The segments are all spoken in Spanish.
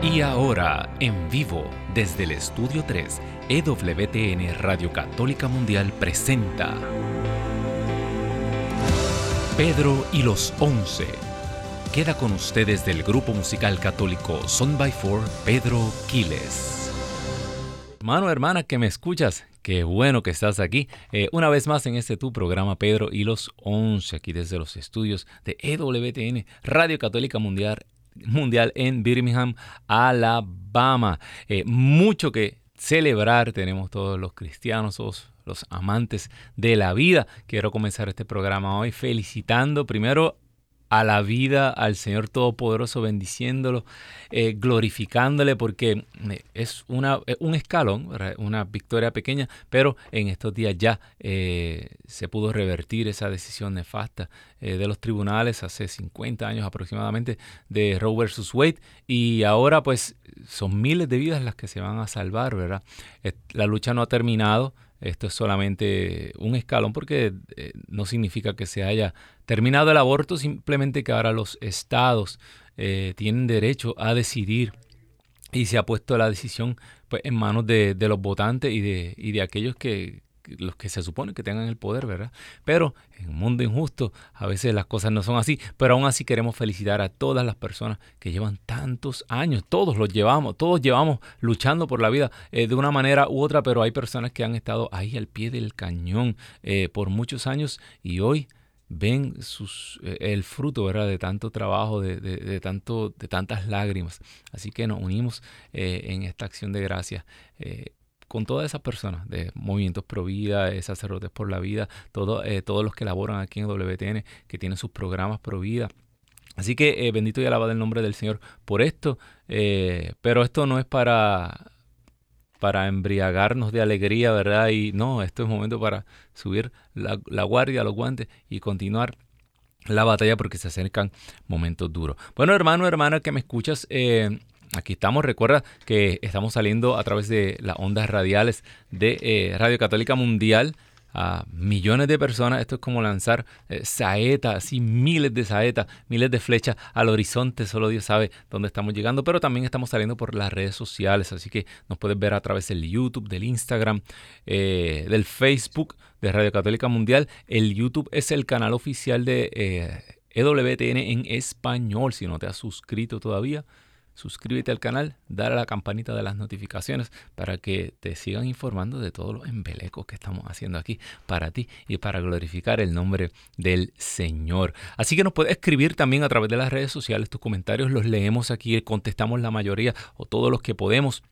Y ahora, en vivo, desde el Estudio 3, EWTN Radio Católica Mundial presenta Pedro y los Once. Queda con ustedes del grupo musical católico Son by Four, Pedro Quiles. Hermano, hermana, que me escuchas, Qué bueno que estás aquí. Eh, una vez más en este tu programa, Pedro y los Once, aquí desde los estudios de EWTN, Radio Católica Mundial mundial en Birmingham, Alabama. Eh, mucho que celebrar tenemos todos los cristianos, todos los amantes de la vida. Quiero comenzar este programa hoy felicitando primero a la vida, al Señor Todopoderoso, bendiciéndolo, eh, glorificándole, porque eh, es una, eh, un escalón, una victoria pequeña, pero en estos días ya se pudo revertir esa decisión nefasta de los tribunales hace 50 años aproximadamente de Roe versus Wade, y ahora pues son miles de vidas las que se van a salvar, ¿verdad? La lucha no ha terminado. Esto es solamente un escalón porque eh, no significa que se haya terminado el aborto, simplemente que ahora los estados eh, tienen derecho a decidir y se ha puesto la decisión pues, en manos de, de los votantes y de, y de aquellos que, los que se supone que tengan el poder, ¿verdad? Pero en un mundo injusto a veces las cosas no son así, pero aún así queremos felicitar a todas las personas que llevan tantos años, todos los llevamos, todos llevamos luchando por la vida eh, de una manera u otra, pero hay personas que han estado ahí al pie del cañón eh, por muchos años y hoy ven sus, eh, el fruto ¿verdad? de tanto trabajo, de, tanto, de tantas lágrimas. Así que nos unimos en esta acción de gracia con todas esas personas de movimientos pro vida, sacerdotes por la vida, todo, eh, todos los que laboran aquí en WTN, que tienen sus programas pro vida. Así que eh, bendito y alabado el nombre del Señor por esto, eh, pero esto no es para, para embriagarnos de alegría, ¿verdad? Y no, esto es momento para subir la, la guardia, los guantes y continuar la batalla porque se acercan momentos duros. Bueno, hermano, hermana, que me escuchas, Aquí estamos, recuerda que estamos saliendo a través de las ondas radiales de eh, Radio Católica Mundial a millones de personas. Esto es como lanzar eh, saetas, así miles de saetas, miles de flechas al horizonte. Solo Dios sabe dónde estamos llegando, pero también estamos saliendo por las redes sociales. Así que nos puedes ver a través del YouTube, del Instagram, eh, del Facebook de Radio Católica Mundial. El YouTube es el canal oficial de EWTN en español. Si no te has suscrito todavía, suscríbete al canal, dale a la campanita de las notificaciones para que te sigan informando de todos los embelecos que estamos haciendo aquí para ti y para glorificar el nombre del Señor. Así que nos puedes escribir también a través de las redes sociales, tus comentarios los leemos aquí, contestamos la mayoría o todos los que podemos.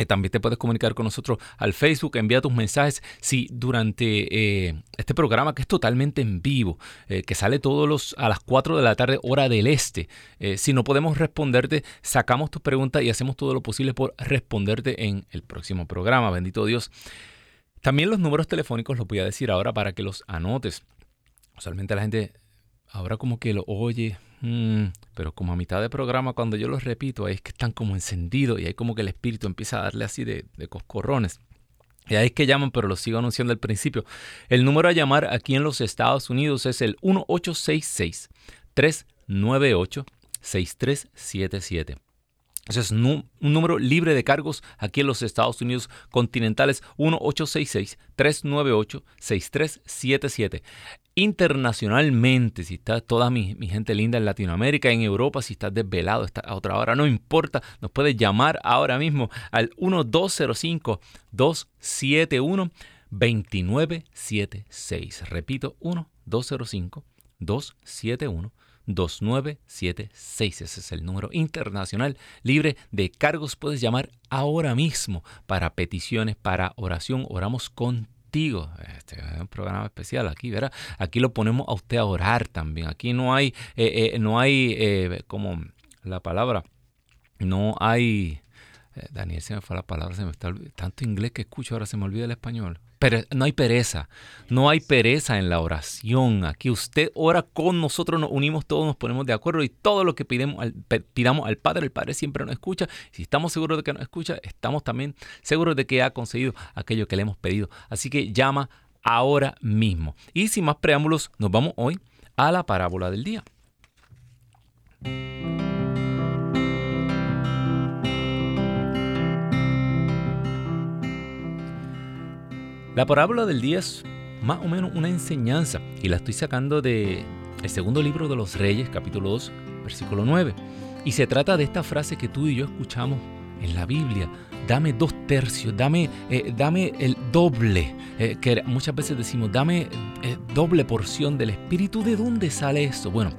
Eh, también te puedes comunicar con nosotros al Facebook, envía tus mensajes. Si durante eh, este programa, que es totalmente en vivo, eh, que sale todos los a las 4 de la tarde, hora del este, si no podemos responderte, sacamos tus preguntas y hacemos todo lo posible por responderte en el próximo programa. Bendito Dios. También los números telefónicos los voy a decir ahora para que los anotes. Usualmente la gente ahora como que lo oye, mm, pero como a mitad de programa cuando yo los repito, ahí es que están como encendidos y ahí como que el espíritu empieza a darle así de, coscorrones. Y ahí es que llaman, pero lo sigo anunciando al principio. El número a llamar aquí en los Estados Unidos es el 1866 398 6377. Ese es un número libre de cargos aquí en los Estados Unidos continentales 1866-398-6377. Internacionalmente, si está toda mi, gente linda en Latinoamérica, en Europa, si estás desvelado, está a otra hora, no importa, nos puedes llamar ahora mismo al 1205-271-2976. Repito, 1205-271. 2976. Ese es el número internacional libre de cargos. Puedes llamar ahora mismo para peticiones, para oración. Oramos contigo. Este es un programa especial aquí, ¿verdad? Aquí lo ponemos a usted a orar también. Aquí no hay, eh, eh, no hay, eh, como la palabra, no hay eh, Daniel se me fue la palabra, se me está tanto inglés que escucho, ahora se me olvida el español. No hay pereza, no hay pereza en la oración. Aquí usted ora con nosotros, nos unimos todos, nos ponemos de acuerdo y todo lo que al, pidamos al Padre, el Padre siempre nos escucha. Si estamos seguros de que nos escucha, estamos también seguros de que ha conseguido aquello que le hemos pedido. Así que llama ahora mismo. Y sin más preámbulos, nos vamos hoy a la parábola del día. La parábola del día es más o menos una enseñanza y la estoy sacando de el segundo libro de los Reyes, capítulo 2, versículo 9. Y se trata de esta frase que tú y yo escuchamos en la Biblia. Dame dos tercios, dame, eh, dame el doble, eh, que muchas veces decimos, dame eh, doble porción del Espíritu. ¿De dónde sale esto? Bueno,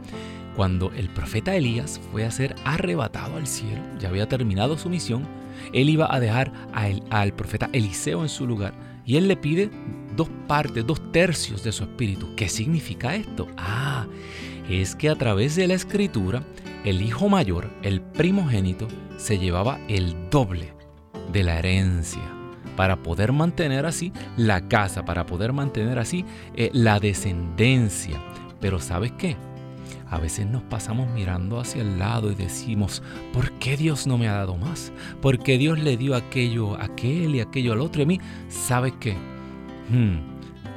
cuando el profeta Elías fue a ser arrebatado al cielo, ya había terminado su misión, él iba a dejar al profeta Eliseo en su lugar y él le pide dos partes, dos tercios de su espíritu. ¿Qué significa esto? Ah, es que a través de la escritura, el hijo mayor, el primogénito, se llevaba el doble de la herencia para poder mantener así la casa, para poder mantener así eh, la descendencia. Pero ¿sabes qué? A veces nos pasamos mirando hacia el lado y decimos, ¿por qué Dios no me ha dado más? ¿Por qué Dios le dio aquello a aquel y aquello al otro y a mí? ¿Sabes qué? Hmm,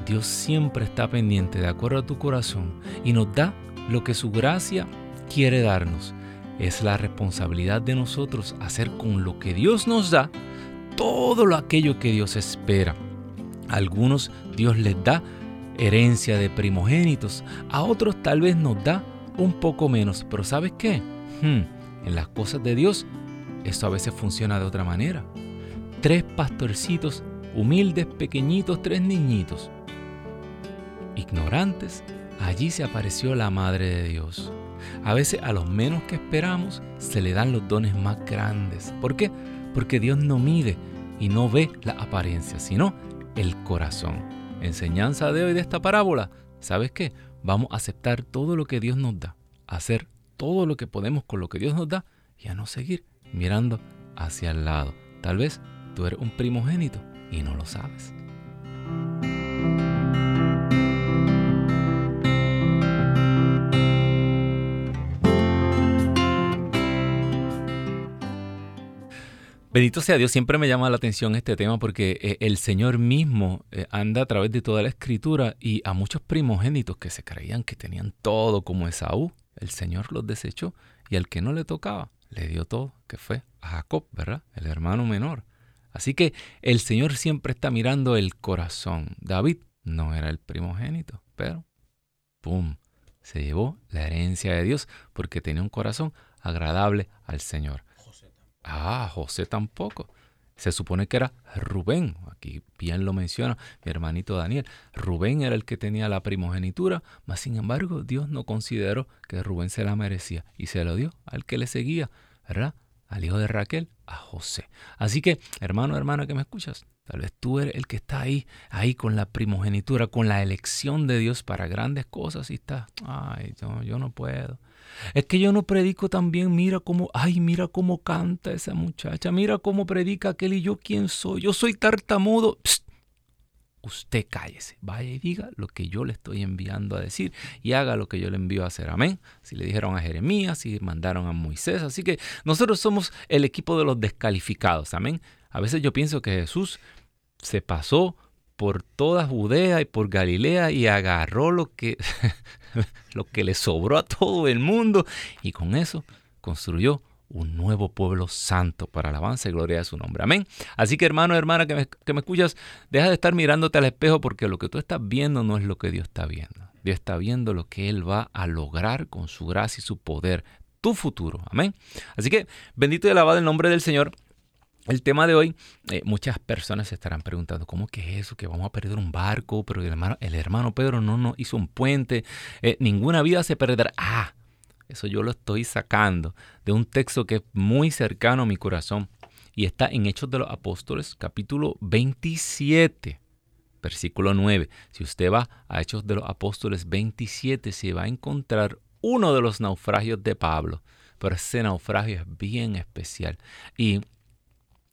Dios siempre está pendiente de acuerdo a tu corazón y nos da lo que su gracia quiere darnos. Es la responsabilidad de nosotros hacer con lo que Dios nos da todo lo aquello que Dios espera. A algunos Dios les da herencia de primogénitos, a otros tal vez nos da un poco menos, pero ¿sabes qué? Hmm, en las cosas de Dios, esto a veces funciona de otra manera. Tres pastorcitos, humildes, pequeñitos, tres niñitos. Ignorantes, allí se apareció la Madre de Dios. A veces a los menos que esperamos se le dan los dones más grandes. ¿Por qué? Porque Dios no mide y no ve la apariencia, sino el corazón. Enseñanza de hoy de esta parábola. ¿Sabes qué? Vamos a aceptar todo lo que Dios nos da, hacer todo lo que podemos con lo que Dios nos da y a no seguir mirando hacia el lado. Tal vez tú eres un primogénito y no lo sabes. Bendito sea Dios, siempre me llama la atención este tema porque eh, el Señor mismo eh, anda a través de toda la escritura y a muchos primogénitos que se creían que tenían todo como Esaú, el Señor los desechó y al que no le tocaba le dio todo, que fue a Jacob, ¿verdad? El hermano menor. Así que el Señor siempre está mirando el corazón. David no era el primogénito, pero ¡pum! Se llevó la herencia de Dios porque tenía un corazón agradable al Señor. Ah, José tampoco. Se supone que era Rubén, aquí bien lo menciona mi hermanito Daniel. Rubén era el que tenía la primogenitura, mas sin embargo Dios no consideró que Rubén se la merecía y se lo dio al que le seguía, ¿verdad? Al hijo de Raquel, a José. Así que, hermano, hermana que me escuchas, tal vez tú eres el que está ahí, ahí con la primogenitura, con la elección de Dios para grandes cosas y está, ay, yo no puedo. Es que yo no predico también, mira cómo, ay, mira cómo canta esa muchacha, mira cómo predica aquel y yo quién soy, yo soy tartamudo. Usted cállese, vaya y diga lo que yo le estoy enviando a decir y haga lo que yo le envío a hacer. Amén. Si le dijeron a Jeremías, si mandaron a Moisés. Así que nosotros somos el equipo de los descalificados. Amén. A veces yo pienso que Jesús se pasó por toda Judea y por Galilea y agarró lo que, lo que le sobró a todo el mundo y con eso construyó un nuevo pueblo santo para alabanza y gloria de su nombre. Amén. Así que hermano, hermana que me, que me escuchas, deja de estar mirándote al espejo porque lo que tú estás viendo no es lo que Dios está viendo. Dios está viendo lo que Él va a lograr con su gracia y su poder, tu futuro. Amén. Así que bendito y alabado el nombre del Señor. El tema de hoy, eh, muchas personas se estarán preguntando, ¿cómo que es eso? Que vamos a perder un barco, pero el hermano, Pedro no nos hizo un puente, eh, ninguna vida se perderá. Ah, eso yo lo estoy sacando de un texto que es muy cercano a mi corazón y está en Hechos de los Apóstoles, capítulo 27, versículo 9. Si usted va a Hechos de los Apóstoles 27, se va a encontrar uno de los naufragios de Pablo, pero ese naufragio es bien especial. Y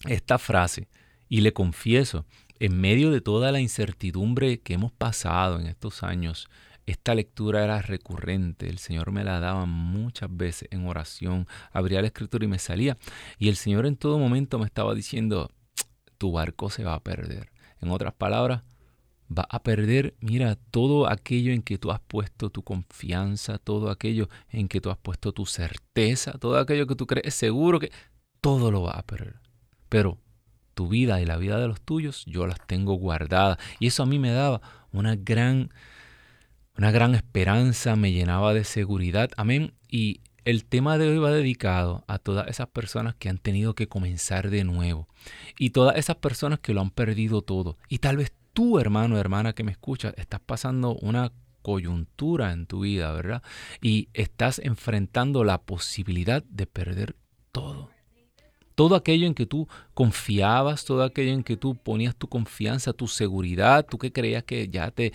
esta frase y le confieso, en medio de toda la incertidumbre que hemos pasado en estos años, esta lectura era recurrente, el Señor me la daba muchas veces en oración, abría la escritura y me salía, y el Señor en todo momento me estaba diciendo, tu barco se va a perder. En otras palabras, va a perder, mira, todo aquello en que tú has puesto tu confianza, todo aquello en que tú has puesto tu certeza, todo aquello que tú crees seguro que todo lo va a perder pero tu vida y la vida de los tuyos, yo las tengo guardadas. Y eso a mí me daba una gran, una gran esperanza, me llenaba de seguridad. Amén. Y el tema de hoy va dedicado a todas esas personas que han tenido que comenzar de nuevo y todas esas personas que lo han perdido todo. Y tal vez tú, hermano, hermana que me escuchas, estás pasando una coyuntura en tu vida, ¿verdad? Y estás enfrentando la posibilidad de perder todo. Todo aquello en que tú confiabas, todo aquello en que tú ponías tu confianza, tu seguridad, tú que creías que ya te,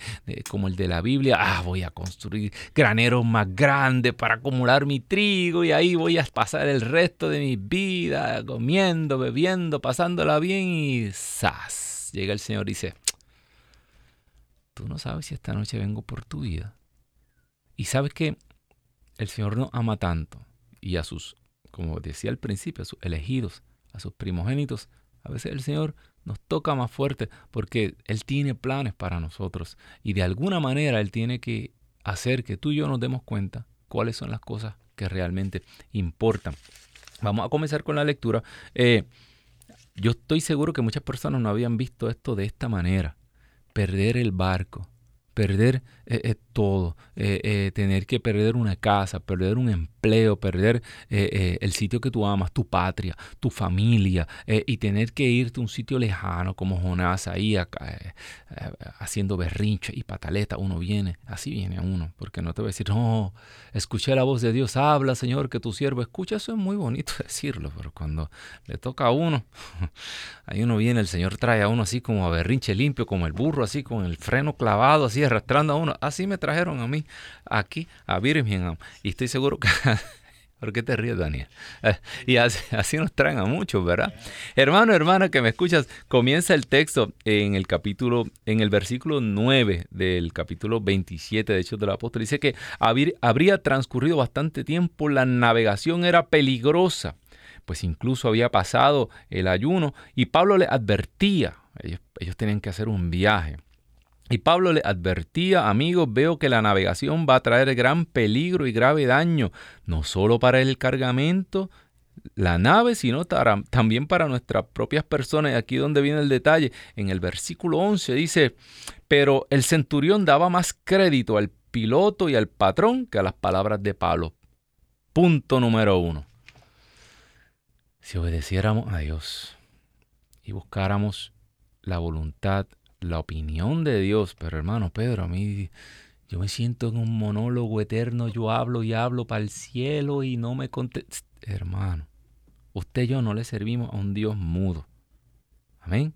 como el de la Biblia, ah, voy a construir graneros más grandes para acumular mi trigo y ahí voy a pasar el resto de mi vida comiendo, bebiendo, pasándola bien y ¡zas! Llega el Señor y dice, tú no sabes si esta noche vengo por tu vida. Y sabes que el Señor no ama tanto y a sus como decía al principio, a sus elegidos, a sus primogénitos, a veces el Señor nos toca más fuerte porque Él tiene planes para nosotros y de alguna manera Él tiene que hacer que tú y yo nos demos cuenta cuáles son las cosas que realmente importan. Vamos a comenzar con la lectura. Eh, yo estoy seguro que muchas personas no habían visto esto de esta manera. Perder el barco, perder eh, eh, todo, eh, tener que perder una casa, perder un empleo, perder el sitio que tú amas, tu patria, tu familia, y tener que irte a un sitio lejano como Jonás ahí haciendo berrinche y pataleta, uno viene, así viene uno, porque no te va a decir, no, escuché la voz de Dios, habla Señor, que tu siervo escucha, eso es muy bonito decirlo, pero cuando le toca a uno, ahí uno viene, el Señor trae a uno así como a berrinche limpio, como el burro, así con el freno clavado, así arrastrando a uno. Así me trajeron a mí aquí a Birmingham. Y estoy seguro que... ¿Por qué te ríes, Daniel? Eh, y así, nos traen a muchos, ¿verdad? Hermano, hermana, que me escuchas, comienza el texto en el capítulo, en el versículo 9 del capítulo 27 de Hechos del Apóstol. Dice que habría transcurrido bastante tiempo, la navegación era peligrosa, pues incluso había pasado el ayuno y Pablo le advertía, ellos, ellos tenían que hacer un viaje. Y Pablo le advertía, amigos, veo que la navegación va a traer gran peligro y grave daño, no solo para el cargamento, la nave, sino también para nuestras propias personas. Y aquí donde viene el detalle, en el versículo 11 dice, pero el centurión daba más crédito al piloto y al patrón que a las palabras de Pablo. Punto número uno. Si obedeciéramos a Dios y buscáramos la voluntad la opinión de Dios. Pero hermano Pedro, a mí yo me siento en un monólogo eterno, yo hablo y hablo para el cielo y no me contesta. Hermano, usted y yo no le servimos a un Dios mudo. Amén.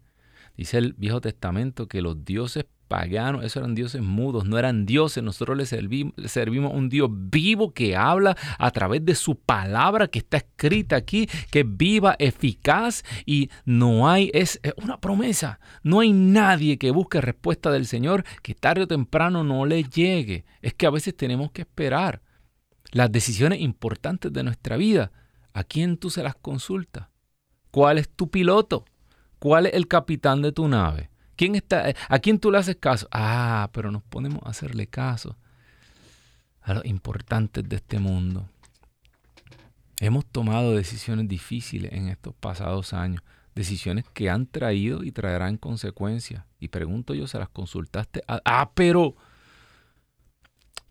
Dice el Viejo Testamento que los dioses paganos, esos eran dioses mudos, no eran dioses, nosotros le servimos, servimos a un Dios vivo que habla a través de su palabra que está escrita aquí, que es viva, eficaz y no hay, es, una promesa, no hay nadie que busque respuesta del Señor que tarde o temprano no le llegue, es que a veces tenemos que esperar las decisiones importantes de nuestra vida, ¿a quién tú se las consultas? ¿Cuál es tu piloto? ¿Cuál es el capitán de tu nave? ¿Quién está, ¿A quién tú le haces caso? Ah, pero nos ponemos a hacerle caso a los importantes de este mundo. Hemos tomado decisiones difíciles en estos pasados años, decisiones que han traído y traerán consecuencias. Y pregunto yo, ¿se las consultaste? ah, pero...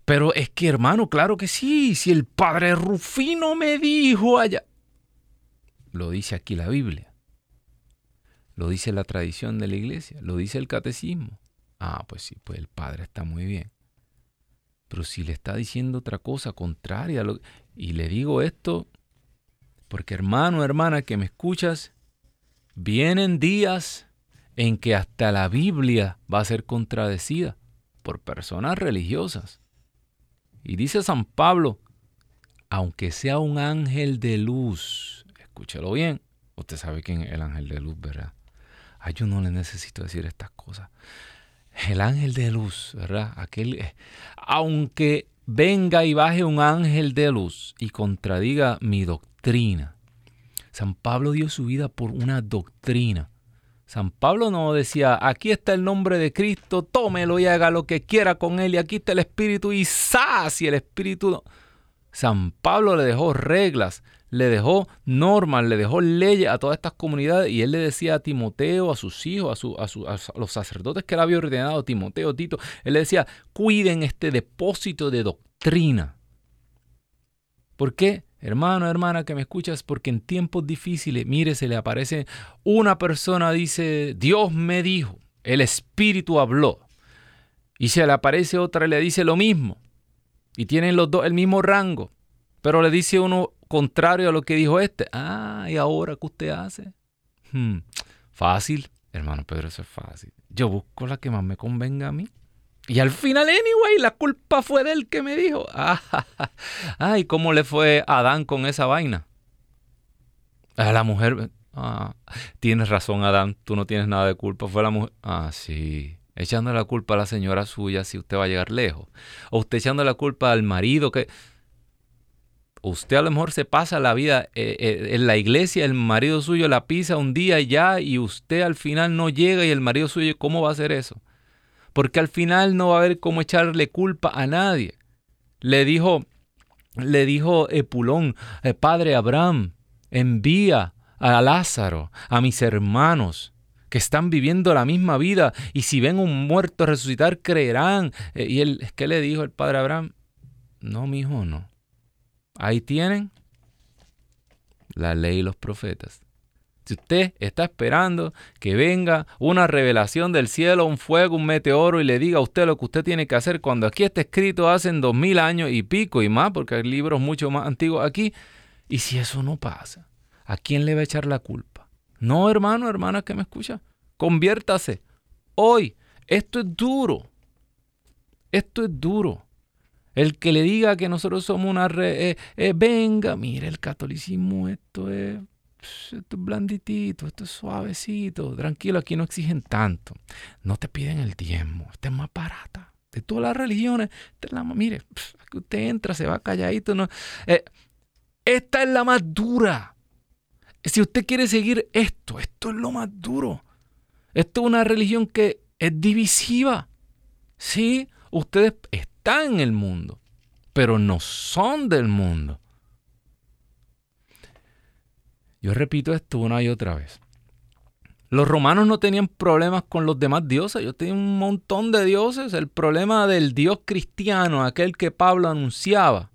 Pero es que hermano, claro que sí, si el padre Rufino me dijo allá. Lo dice aquí la Biblia. Lo dice la tradición de la iglesia, lo dice el catecismo. Ah, pues sí, pues el Padre está muy bien. Pero si le está diciendo otra cosa contraria, lo, y le digo esto, porque hermano, hermana, que me escuchas, vienen días en que hasta la Biblia va a ser contradecida por personas religiosas. Y dice San Pablo, aunque sea un ángel de luz, escúchelo bien, usted sabe quién es el ángel de luz, ¿verdad? Ay, yo no le necesito decir estas cosas. El ángel de luz, ¿verdad? Aquel, eh, aunque venga y baje un ángel de luz y contradiga mi doctrina. San Pablo dio su vida por una doctrina. San Pablo no decía, aquí está el nombre de Cristo, tómelo y haga lo que quiera con él, y aquí está el Espíritu, y ¡zas! Y el Espíritu San Pablo le dejó reglas, le dejó normas, le dejó leyes a todas estas comunidades y él le decía a Timoteo, a sus hijos, a, a, los sacerdotes que él había ordenado, Timoteo, Tito, él le decía, cuiden este depósito de doctrina. ¿Por qué? Hermano, hermana, que me escuchas, porque en tiempos difíciles, mire, se le aparece una persona, dice, Dios me dijo, el Espíritu habló. Y se le aparece otra y le dice lo mismo. Y tienen los dos el mismo rango. Pero le dice uno contrario a lo que dijo este. Ah, ¿y ahora qué usted hace? Hmm, fácil, hermano Pedro, eso es fácil. Yo busco la que más me convenga a mí. Y al final, anyway, la culpa fue de él que me dijo. Ah, ¿y cómo le fue a Adán con esa vaina? A la mujer. Ah, tienes razón, Adán, tú no tienes nada de culpa. Fue la mujer. Ah, sí. Echando la culpa a la señora suya si usted va a llegar lejos. O usted echando la culpa al marido que usted a lo mejor se pasa la vida eh, eh, en la iglesia, el marido suyo la pisa un día y ya y usted al final no llega y el marido suyo, ¿cómo va a hacer eso? Porque al final no va a haber cómo echarle culpa a nadie. Le dijo, le dijo Epulón, eh, Padre Abraham, envía a Lázaro, a mis hermanos que están viviendo la misma vida y si ven un muerto resucitar creerán. y él, ¿qué le dijo el padre Abraham? No, mi hijo, no. Ahí tienen la ley y los profetas. Si usted está esperando que venga una revelación del cielo, un fuego, un meteoro y le diga a usted lo que usted tiene que hacer cuando aquí está escrito hace dos mil años y pico y más, porque hay libros mucho más antiguos aquí, y si eso no pasa, ¿a quién le va a echar la culpa? No, hermano, hermana que me escucha, conviértase. Hoy, esto es duro. Esto es duro. El que le diga que nosotros somos una... Re, eh, eh, venga, mire, el catolicismo, esto es, esto es blanditito, esto es suavecito. Tranquilo, aquí no exigen tanto. No te piden el diezmo, esta es más barata. De todas las religiones, la, mire, aquí usted entra, se va calladito. No, eh, esta es la más dura. Si usted quiere seguir esto, esto es lo más duro. Esto es una religión que es divisiva. Sí, ustedes en el mundo, pero no son del mundo. Yo repito esto una y otra vez. Los romanos no tenían problemas con los demás dioses, ellos tenían un montón de dioses. El problema del dios cristiano, aquel que Pablo anunciaba,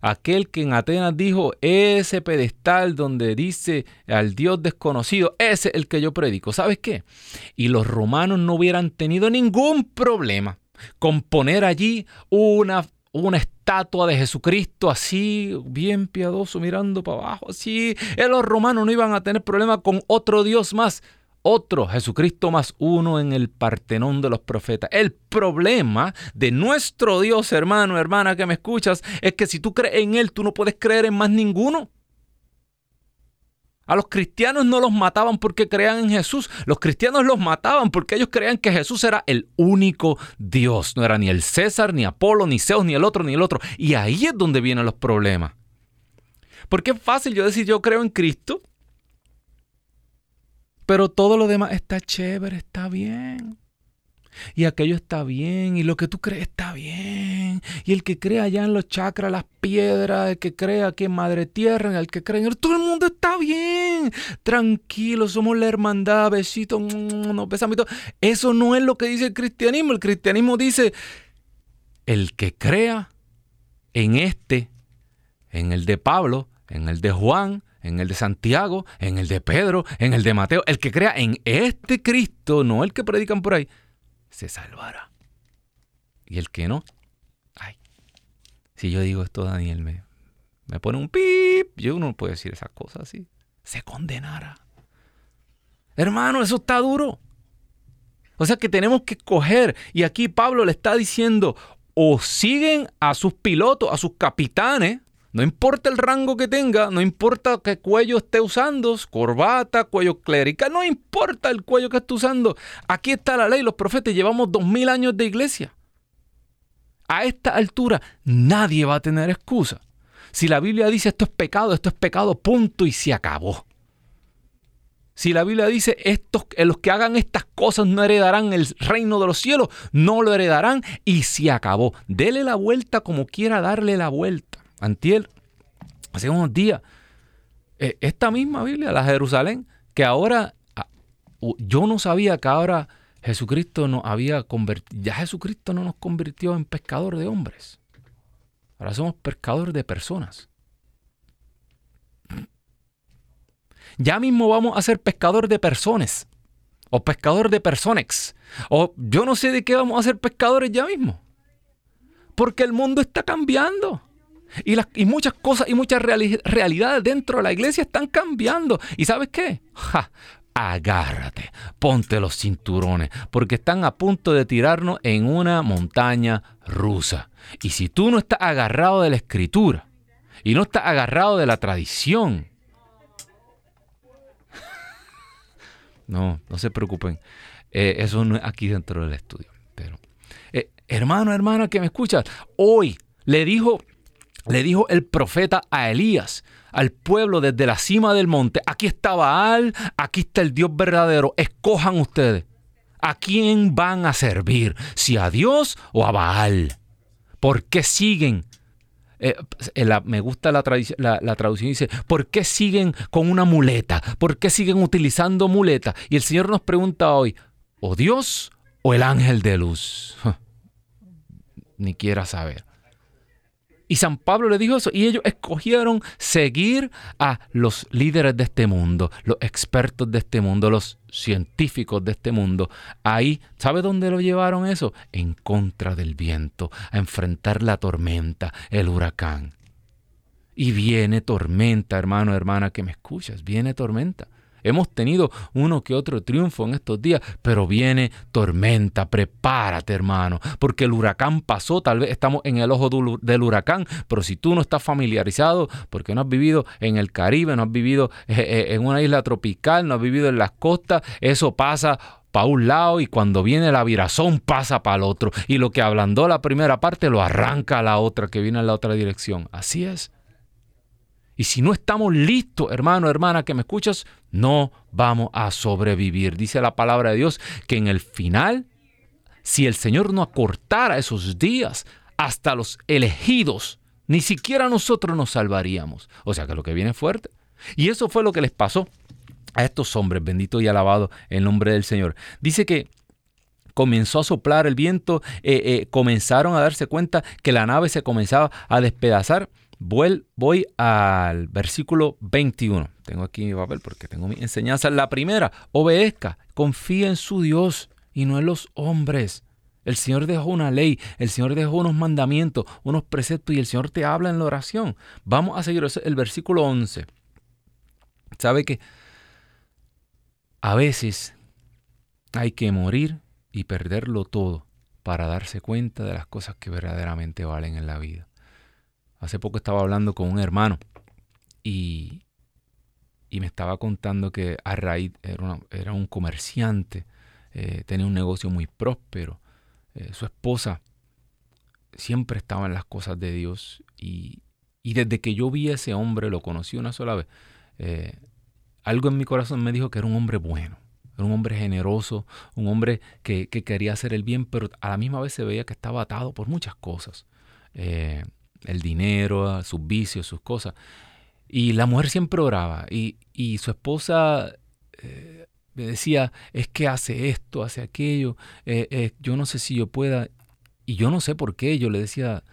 aquel que en Atenas dijo, ese pedestal donde dice al Dios desconocido, ese es el que yo predico. ¿Sabes qué? Y los romanos no hubieran tenido ningún problema con poner allí una, una estatua de Jesucristo así, bien piadoso, mirando para abajo, así. Eh, los romanos no iban a tener problema con otro Dios más, otro Jesucristo más uno en el Partenón de los profetas. El problema de nuestro Dios, hermano, hermana que me escuchas, es que si tú crees en Él, tú no puedes creer en más ninguno. A los cristianos no los mataban porque creían en Jesús. Los cristianos los mataban porque ellos creían que Jesús era el único Dios. No era ni el César, ni Apolo, ni Zeus, ni el otro, ni el otro. Y ahí es donde vienen los problemas. Porque es fácil yo decir yo creo en Cristo. Pero todo lo demás está chévere, está bien y aquello está bien, y lo que tú crees está bien, y el que cree allá en los chakras, las piedras, el que cree aquí en Madre Tierra, el que cree en todo el mundo está bien, tranquilo, somos la hermandad, besito, no besamitos. Eso no es lo que dice el cristianismo, el cristianismo dice, el que crea en este, en el de Pablo, en el de Juan, en el de Santiago, en el de Pedro, en el de Mateo, el que crea en este Cristo, no el que predican por ahí, se salvará. Y el que no, ay, si yo digo esto, Daniel me, me pone un pip, yo no puedo decir esas cosas así, se condenará. Hermano, eso está duro. O sea que tenemos que coger, y aquí Pablo le está diciendo, o siguen a sus pilotos, a sus capitanes, no importa el rango que tenga, no importa qué cuello esté usando, corbata, cuello clerical, no importa el cuello que esté usando. Aquí está la ley, los profetas, llevamos dos mil años de iglesia. A esta altura nadie va a tener excusa. Si la Biblia dice esto es pecado, esto es pecado, punto y se acabó. Si la Biblia dice estos, los que hagan estas cosas no heredarán el reino de los cielos, no lo heredarán y se acabó. Dele la vuelta como quiera darle la vuelta. Antiel, hace unos días, eh, esta misma Biblia, la Jerusalén, que ahora ah, yo no sabía que ahora Jesucristo nos había convertido, ya Jesucristo no nos convirtió en pescador de hombres. Ahora somos pescadores de personas. Ya mismo vamos a ser pescador de personas. O pescador de personex. O yo no sé de qué vamos a ser pescadores ya mismo. Porque el mundo está cambiando. Y, muchas cosas y muchas realidades dentro de la iglesia están cambiando. ¿Y sabes qué? Agárrate, ponte los cinturones, porque están a punto de tirarnos en una montaña rusa. Y si tú no estás agarrado de la escritura y no estás agarrado de la tradición, no, no se preocupen, eh, eso no es aquí dentro del estudio. Pero, eh, hermano, hermana que me escuchas, hoy le dijo, le dijo el profeta a Elías, al pueblo desde la cima del monte, aquí está Baal, aquí está el Dios verdadero, escojan ustedes. ¿A quién van a servir? ¿Si a Dios o a Baal? ¿Por qué siguen? Eh, me gusta la, la, traducción, dice, ¿por qué siguen con una muleta? ¿Por qué siguen utilizando muleta? Y el Señor nos pregunta hoy, ¿o Dios o el ángel de luz? Ni quiera saber. Y San Pablo le dijo eso. Y ellos escogieron seguir a los líderes de este mundo, los expertos de este mundo, los científicos de este mundo. Ahí, ¿sabe dónde lo llevaron eso? En contra del viento, a enfrentar la tormenta, el huracán. Y viene tormenta, hermano, hermana, que me escuchas, viene tormenta. Hemos tenido uno que otro triunfo en estos días, pero viene tormenta. Prepárate, hermano, porque el huracán pasó. Tal vez estamos en el ojo del huracán, pero si tú no estás familiarizado, porque no has vivido en el Caribe, no has vivido eh, eh, en una isla tropical, no has vivido en las costas, eso pasa para un lado y cuando viene la virazón pasa para el otro. Y lo que ablandó la primera parte lo arranca a la otra que viene en la otra dirección. Así es. Y si no estamos listos, hermano, hermana, que me escuchas, no vamos a sobrevivir. Dice la palabra de Dios que en el final, si el Señor no acortara esos días, hasta los elegidos, ni siquiera nosotros nos salvaríamos. O sea que lo que viene es fuerte. Y eso fue lo que les pasó a estos hombres, bendito y alabado el nombre del Señor. Dice que comenzó a soplar el viento, eh, eh, comenzaron a darse cuenta que la nave se comenzaba a despedazar Voy, al versículo 21. Tengo aquí mi papel porque tengo mi enseñanza. La primera, obedezca, confía en su Dios y no en los hombres. El Señor dejó una ley, el Señor dejó unos mandamientos, unos preceptos y el Señor te habla en la oración. Vamos a seguir el versículo 11. ¿Sabe que a veces hay que morir y perderlo todo para darse cuenta de las cosas que verdaderamente valen en la vida? Hace poco estaba hablando con un hermano y, me estaba contando que a raíz era, un comerciante, eh, tenía un negocio muy próspero. Eh, su esposa siempre estaba en las cosas de Dios y, desde que yo vi a ese hombre, lo conocí una sola vez, eh, algo en mi corazón me dijo que era un hombre bueno, era un hombre generoso, un hombre que, quería hacer el bien, pero a la misma vez se veía que estaba atado por muchas cosas el dinero, sus vicios, sus cosas. Y la mujer siempre oraba y, su esposa eh, me decía, es que hace esto, hace aquello, eh, eh, yo no sé si yo pueda. Y yo no sé por qué, yo le decía,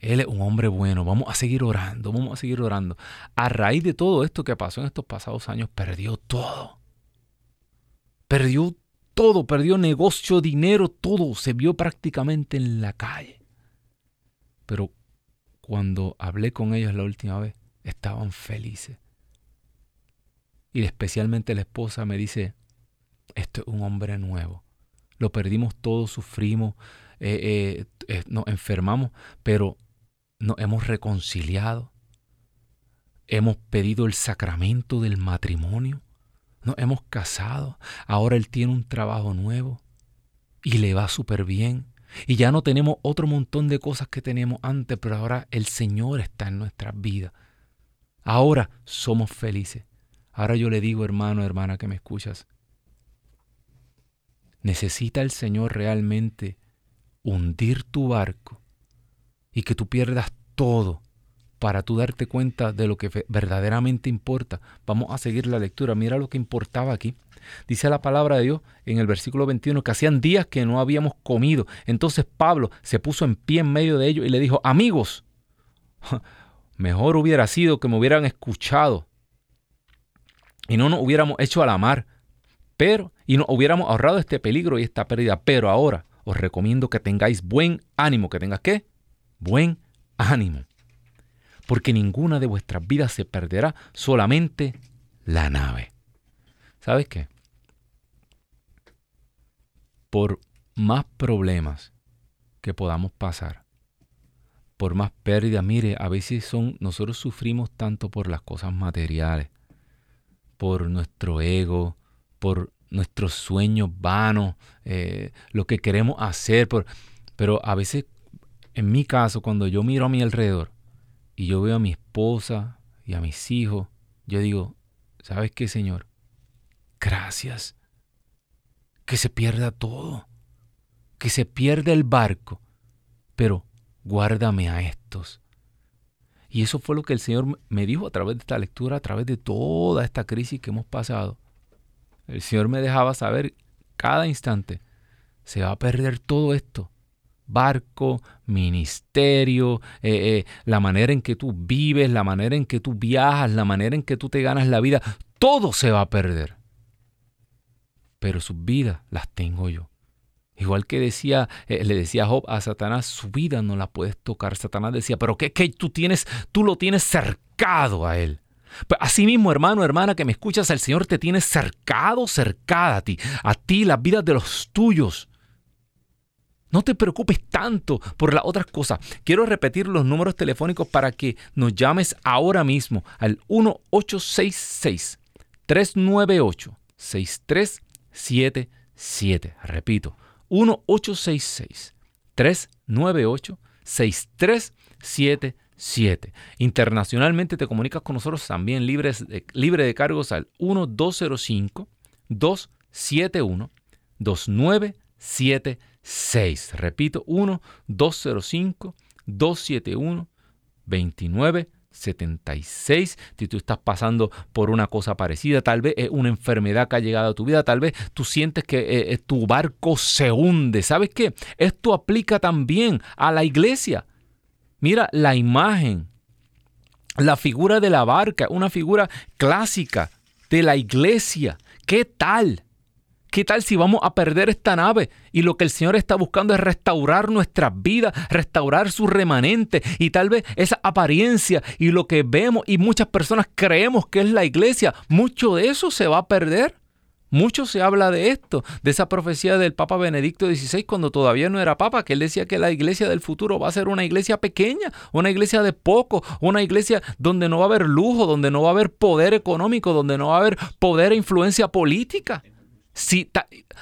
él es un hombre bueno, vamos a seguir orando, vamos a seguir orando. A raíz de todo esto que pasó en estos pasados años, perdió todo. Perdió todo, perdió negocio, dinero, todo, se vio prácticamente en la calle. Pero cuando hablé con ellos la última vez, estaban felices. Y especialmente la esposa me dice, esto es un hombre nuevo. Lo perdimos todo, sufrimos, eh, eh, eh, nos enfermamos, pero nos hemos reconciliado. Hemos pedido el sacramento del matrimonio. Nos hemos casado. Ahora él tiene un trabajo nuevo y le va súper bien. Y ya no tenemos otro montón de cosas que teníamos antes, pero ahora el Señor está en nuestras vidas. Ahora somos felices. Ahora yo le digo, hermano, hermana, que me escuchas. Necesita el Señor realmente hundir tu barco y que tú pierdas todo para tú darte cuenta de lo que verdaderamente importa. Vamos a seguir la lectura. Mira lo que importaba aquí. Dice la palabra de Dios en el versículo 21 que hacían días que no habíamos comido. Entonces Pablo se puso en pie en medio de ellos y le dijo, amigos, mejor hubiera sido que me hubieran escuchado y no nos hubiéramos hecho a la mar, pero y nos hubiéramos ahorrado este peligro y esta pérdida. Pero ahora os recomiendo que tengáis buen ánimo, que tengas qué? Buen ánimo. Porque ninguna de vuestras vidas se perderá, solamente la nave. ¿Sabes qué? Por más problemas que podamos pasar, por más pérdidas, mire, a veces son, nosotros sufrimos tanto por las cosas materiales, por nuestro ego, por nuestros sueños vanos, eh, lo que queremos hacer, por, pero a veces, en mi caso, cuando yo miro a mi alrededor y yo veo a mi esposa y a mis hijos, yo digo, ¿sabes qué, Señor? Gracias. Que se pierda todo, que se pierda el barco, pero guárdame a estos. Y eso fue lo que el Señor me dijo a través de esta lectura, a través de toda esta crisis que hemos pasado. El Señor me dejaba saber cada instante, se va a perder todo esto. Barco, ministerio, eh, eh, la manera en que tú vives, la manera en que tú viajas, la manera en que tú te ganas la vida, todo se va a perder. Pero sus vidas las tengo yo. Igual que decía, eh, le decía Job a Satanás, su vida no la puedes tocar. Satanás decía, pero ¿qué, tú tienes? Tú lo tienes cercado a él. Pues asimismo, hermano, hermana, que me escuchas, el Señor te tiene cercado, cercada a ti, a ti, las vidas de los tuyos. No te preocupes tanto por las otras cosas. Quiero repetir los números telefónicos para que nos llames ahora mismo al 1866 398 6377. Repito, 1866 398 6377 7. Internacionalmente te comunicas con nosotros también de, libre de cargos al 1205-271-2976. Repito, 1-205-271-2976. Si tú estás pasando por una cosa parecida, tal vez es una enfermedad que ha llegado a tu vida, tal vez tú sientes que eh, eh, tu barco se hunde. ¿Sabes qué? Esto aplica también a la iglesia. Mira la imagen, la figura de la barca, una figura clásica de la iglesia. ¿Qué tal? ¿Qué tal si vamos a perder esta nave y lo que el Señor está buscando es restaurar nuestras vidas, restaurar su remanente y tal vez esa apariencia y lo que vemos y muchas personas creemos que es la iglesia, mucho de eso se va a perder? Mucho se habla de esto, de esa profecía del Papa Benedicto XVI cuando todavía no era Papa, que él decía que la iglesia del futuro va a ser una iglesia pequeña, una iglesia de poco, una iglesia donde no va a haber lujo, donde no va a haber poder económico, donde no va a haber poder e influencia política. Si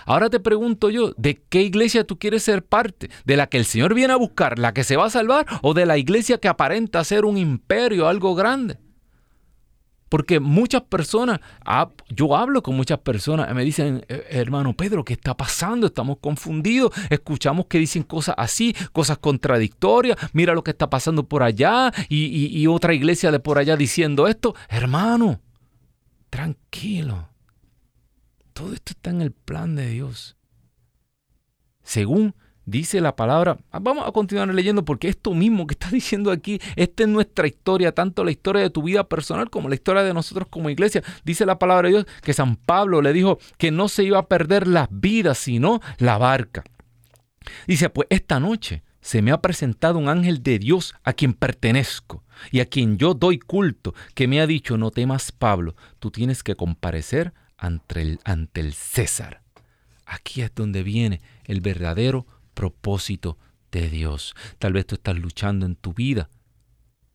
ahora te pregunto yo, ¿de qué iglesia tú quieres ser parte? ¿De la que el Señor viene a buscar, la que se va a salvar, o de la iglesia que aparenta ser un imperio, algo grande? Porque muchas personas, yo hablo con muchas personas y me dicen, eh, hermano Pedro, ¿qué está pasando? Estamos confundidos, escuchamos que dicen cosas así, cosas contradictorias, mira lo que está pasando por allá y, y otra iglesia de por allá diciendo esto. Hermano, tranquilo. Todo esto está en el plan de Dios. Según dice la palabra, ah, vamos a continuar leyendo porque esto mismo que está diciendo aquí, esta es nuestra historia, tanto la historia de tu vida personal como la historia de nosotros como iglesia. Dice la palabra de Dios que San Pablo le dijo que no se iba a perder las vidas, sino la barca. Dice, pues esta noche se me ha presentado un ángel de Dios a quien pertenezco y a quien yo doy culto, que me ha dicho, no temas Pablo, tú tienes que comparecer ante el, ante el César. Aquí es donde viene el verdadero propósito de Dios. Tal vez tú estás luchando en tu vida,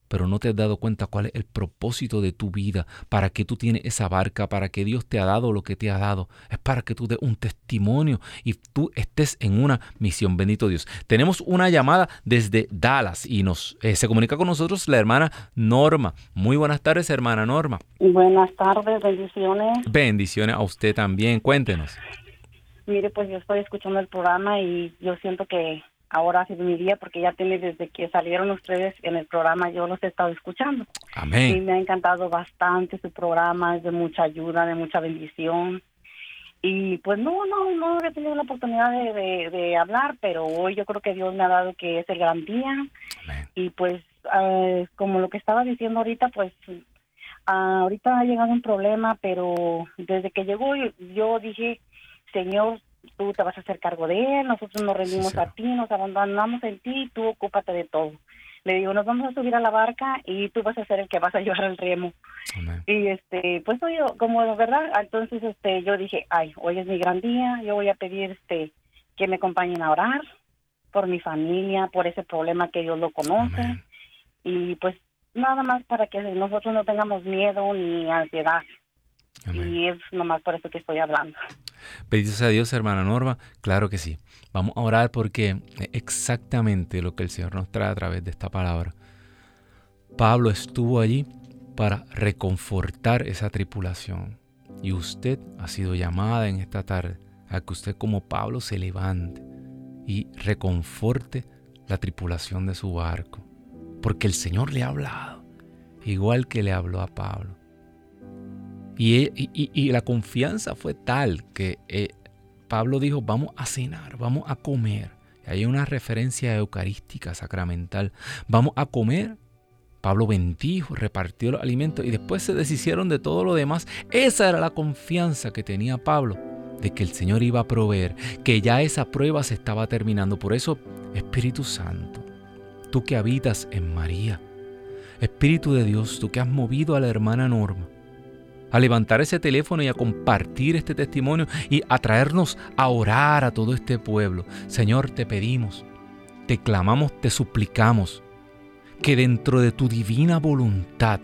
pero no te has dado cuenta cuál es el propósito de tu vida, para que tú tienes esa barca, para que Dios te ha dado lo que te ha dado. Es para que tú des un testimonio y tú estés en una misión. Bendito Dios. Tenemos una llamada desde Dallas y nos eh, se comunica con nosotros la hermana Norma. Muy buenas tardes, hermana Norma. Buenas tardes, bendiciones. Bendiciones a usted también. Cuéntenos. Mire, pues yo estoy escuchando el programa y yo siento que ahora sido mi día porque ya tiene desde que salieron ustedes en el programa, yo los he estado escuchando. Amén. Y me ha encantado bastante su programa, es de mucha ayuda, de mucha bendición. Y pues no, no, no he tenido la oportunidad de, de, hablar, pero hoy yo creo que Dios me ha dado que es el gran día. Y pues eh, como lo que estaba diciendo ahorita, pues ah, ahorita ha llegado un problema, pero desde que llegó yo dije, Señor, tú te vas a hacer cargo de él, nosotros nos rendimos a ti, nos abandonamos en ti, tú ocúpate de todo. Le digo, nos vamos a subir a la barca y tú vas a ser el que vas a llevar el remo. Y este, pues oye, como de verdad, entonces este, yo dije, ay, hoy es mi gran día, yo voy a pedir este que me acompañen a orar por mi familia, por ese problema que Dios lo conoce. Y pues nada más para que nosotros no tengamos miedo ni ansiedad. Y es nomás por eso que estoy hablando. Bendito a Dios, hermana Norma. Claro que sí. Vamos a orar porque es exactamente lo que el Señor nos trae a través de esta palabra. Pablo estuvo allí para reconfortar esa tripulación. Y usted ha sido llamada en esta tarde a que usted como Pablo se levante y reconforte la tripulación de su barco. Porque el Señor le ha hablado, igual que le habló a Pablo. Y, la confianza fue tal que eh, Pablo dijo, vamos a cenar, vamos a comer. hay una referencia eucarística, sacramental. Vamos a comer. Pablo bendijo, repartió los alimentos y después se deshicieron de todo lo demás. Esa era la confianza que tenía Pablo de que el Señor iba a proveer, que ya esa prueba se estaba terminando. Por eso, Espíritu Santo, tú que habitas en María, Espíritu de Dios, tú que has movido a la hermana Norma, a levantar ese teléfono y a compartir este testimonio y a traernos a orar a todo este pueblo. Señor, te pedimos, te clamamos, te suplicamos que dentro de tu divina voluntad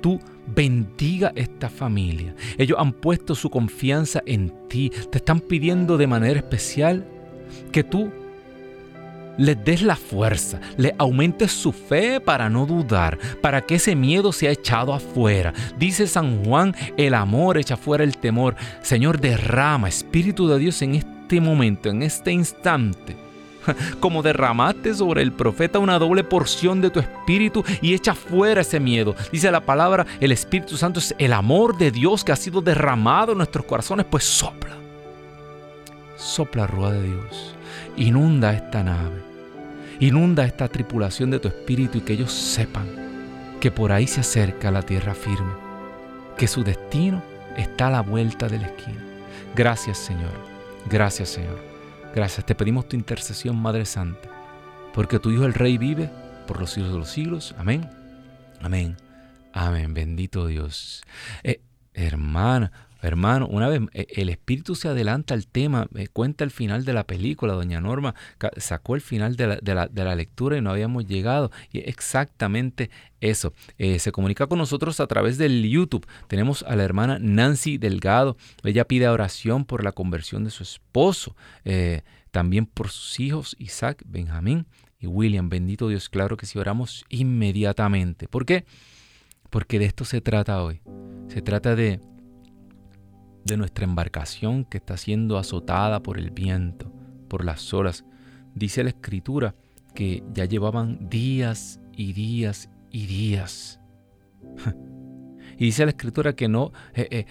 tú bendiga esta familia. Ellos han puesto su confianza en ti, te están pidiendo de manera especial que tú les des la fuerza, le aumentes su fe para no dudar, para que ese miedo sea echado afuera. Dice San Juan, el amor echa fuera el temor. Señor, derrama, Espíritu de Dios, en este momento, en este instante. Como derramaste sobre el profeta una doble porción de tu espíritu y echa fuera ese miedo. Dice la palabra, el Espíritu Santo es el amor de Dios que ha sido derramado en nuestros corazones, pues sopla. Sopla, Rúa de Dios. Inunda esta nave Inunda esta tripulación de tu espíritu y que ellos sepan que por ahí se acerca la tierra firme, que su destino está a la vuelta de la esquina. Gracias Señor, gracias Señor, gracias. Te pedimos tu intercesión, Madre Santa, porque tu Hijo el Rey vive por los siglos de los siglos. Amén, amén, amén. Bendito Dios. Eh, hermana, Hermano, una vez eh, el espíritu se adelanta al tema, me cuenta el final de la película, doña Norma sacó el final de la, lectura y no habíamos llegado. Y exactamente eso. Eh, se comunica con nosotros a través del YouTube. Tenemos a la hermana Nancy Delgado. Ella pide oración por la conversión de su esposo, eh, también por sus hijos Isaac, Benjamín y William. Bendito Dios, claro que sí, oramos inmediatamente. ¿Por qué? Porque de esto se trata hoy. Se trata de de nuestra embarcación que está siendo azotada por el viento, por las olas. Dice la escritura que ya llevaban días y días y días. y dice la escritura que no, eh, eh,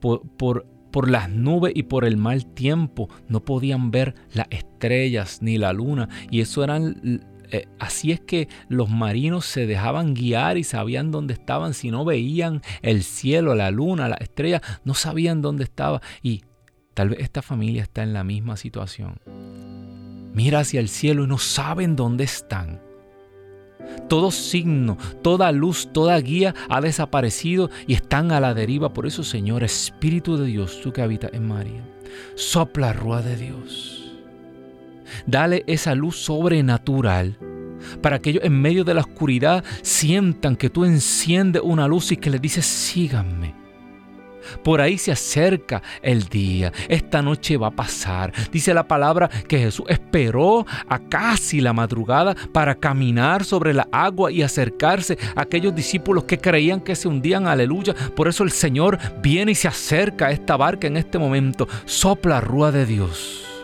por, por, por las nubes y por el mal tiempo no podían ver las estrellas ni la luna. Y eso eran eh, así es que los marinos se dejaban guiar y sabían dónde estaban. Si no veían el cielo, la luna, la estrella, no sabían dónde estaba. Y tal vez esta familia está en la misma situación. Mira hacia el cielo y no saben dónde están. Todo signo, toda luz, toda guía ha desaparecido y están a la deriva. Por eso, Señor, Espíritu de Dios, tú que habitas en María, sopla rúa de Dios Dale esa luz sobrenatural para que ellos en medio de la oscuridad sientan que tú enciendes una luz y que les dices, síganme. Por ahí se acerca el día. Esta noche va a pasar. Dice la palabra que Jesús esperó a casi la madrugada para caminar sobre la agua y acercarse a aquellos discípulos que creían que se hundían. Aleluya. Por eso el Señor viene y se acerca a esta barca en este momento. Sopla rúa de Dios